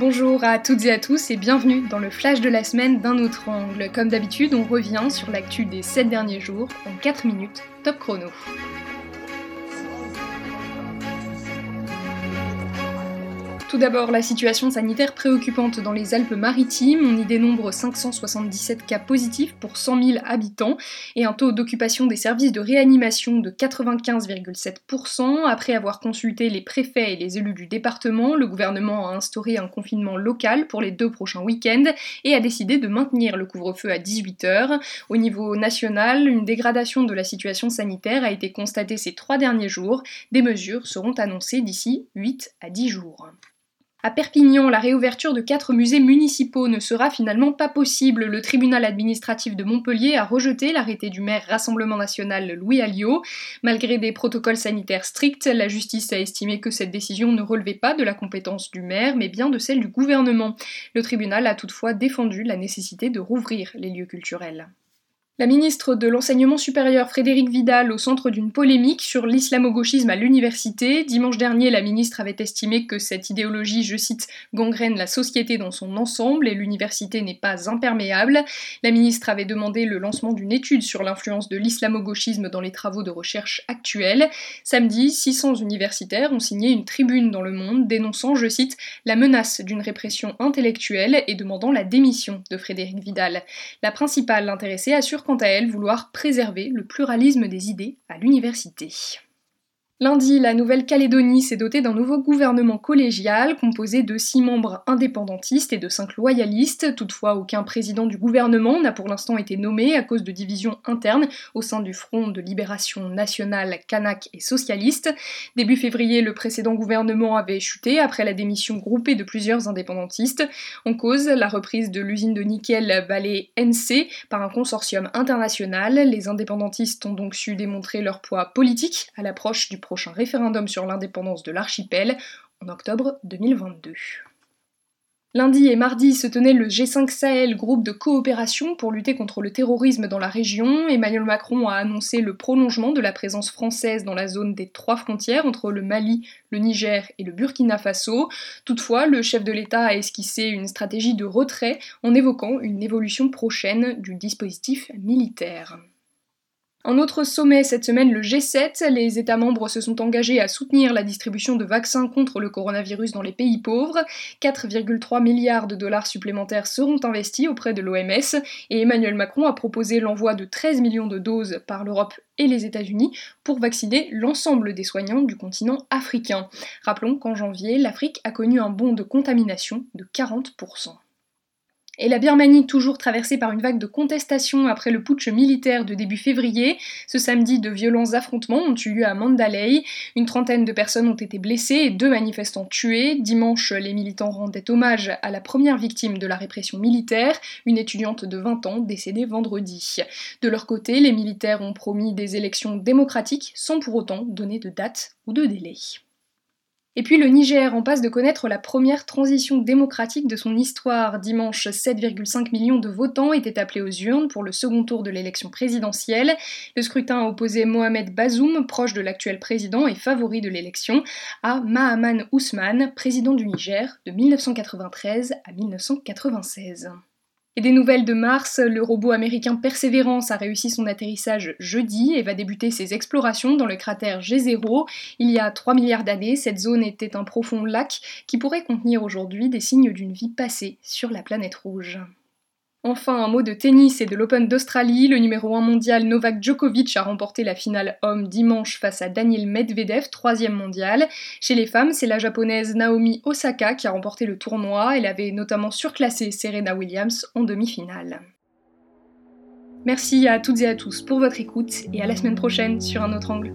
Bonjour à toutes et à tous et bienvenue dans le flash de la semaine d'un autre angle. Comme d'habitude, on revient sur l'actu des 7 derniers jours en 4 minutes, top chrono. Tout d'abord, la situation sanitaire préoccupante dans les Alpes-Maritimes. On y dénombre 577 cas positifs pour 100 000 habitants et un taux d'occupation des services de réanimation de 95,7%. Après avoir consulté les préfets et les élus du département, le gouvernement a instauré un confinement local pour les deux prochains week-ends et a décidé de maintenir le couvre-feu à 18h. Au niveau national, une dégradation de la situation sanitaire a été constatée ces trois derniers jours. Des mesures seront annoncées d'ici 8 à 10 jours. À Perpignan, la réouverture de quatre musées municipaux ne sera finalement pas possible. Le tribunal administratif de Montpellier a rejeté l'arrêté du maire Rassemblement national Louis Alliot. Malgré des protocoles sanitaires stricts, la justice a estimé que cette décision ne relevait pas de la compétence du maire, mais bien de celle du gouvernement. Le tribunal a toutefois défendu la nécessité de rouvrir les lieux culturels. La ministre de l'Enseignement supérieur Frédéric Vidal au centre d'une polémique sur l'islamo-gauchisme à l'université. Dimanche dernier, la ministre avait estimé que cette idéologie, je cite, gangrène la société dans son ensemble et l'université n'est pas imperméable. La ministre avait demandé le lancement d'une étude sur l'influence de l'islamo-gauchisme dans les travaux de recherche actuels. Samedi, 600 universitaires ont signé une tribune dans le monde dénonçant, je cite, la menace d'une répression intellectuelle et demandant la démission de Frédéric Vidal. La principale intéressée assure quant à elle vouloir préserver le pluralisme des idées à l'université. Lundi, la Nouvelle-Calédonie s'est dotée d'un nouveau gouvernement collégial composé de six membres indépendantistes et de cinq loyalistes. Toutefois, aucun président du gouvernement n'a pour l'instant été nommé à cause de divisions internes au sein du Front de libération nationale Kanak et socialiste. Début février, le précédent gouvernement avait chuté après la démission groupée de plusieurs indépendantistes. En cause, la reprise de l'usine de nickel Ballet NC par un consortium international. Les indépendantistes ont donc su démontrer leur poids politique à l'approche du prochain référendum sur l'indépendance de l'archipel en octobre 2022. Lundi et mardi se tenait le G5 Sahel, groupe de coopération pour lutter contre le terrorisme dans la région. Emmanuel Macron a annoncé le prolongement de la présence française dans la zone des trois frontières entre le Mali, le Niger et le Burkina Faso. Toutefois, le chef de l'État a esquissé une stratégie de retrait en évoquant une évolution prochaine du dispositif militaire. En autre sommet cette semaine, le G7, les États membres se sont engagés à soutenir la distribution de vaccins contre le coronavirus dans les pays pauvres. 4,3 milliards de dollars supplémentaires seront investis auprès de l'OMS et Emmanuel Macron a proposé l'envoi de 13 millions de doses par l'Europe et les États-Unis pour vacciner l'ensemble des soignants du continent africain. Rappelons qu'en janvier, l'Afrique a connu un bond de contamination de 40%. Et la Birmanie, toujours traversée par une vague de contestation après le putsch militaire de début février, ce samedi, de violents affrontements ont eu lieu à Mandalay. Une trentaine de personnes ont été blessées et deux manifestants tués. Dimanche, les militants rendaient hommage à la première victime de la répression militaire, une étudiante de 20 ans décédée vendredi. De leur côté, les militaires ont promis des élections démocratiques sans pour autant donner de date ou de délai. Et puis le Niger, en passe de connaître la première transition démocratique de son histoire. Dimanche, 7,5 millions de votants étaient appelés aux urnes pour le second tour de l'élection présidentielle. Le scrutin a opposé Mohamed Bazoum, proche de l'actuel président et favori de l'élection, à Mahaman Ousmane, président du Niger de 1993 à 1996. Des nouvelles de Mars, le robot américain Perseverance a réussi son atterrissage jeudi et va débuter ses explorations dans le cratère G0. Il y a 3 milliards d'années, cette zone était un profond lac qui pourrait contenir aujourd'hui des signes d'une vie passée sur la planète rouge. Enfin, un mot de tennis et de l'Open d'Australie. Le numéro 1 mondial Novak Djokovic a remporté la finale homme dimanche face à Daniel Medvedev, troisième mondial. Chez les femmes, c'est la japonaise Naomi Osaka qui a remporté le tournoi. Elle avait notamment surclassé Serena Williams en demi-finale. Merci à toutes et à tous pour votre écoute et à la semaine prochaine sur un autre angle.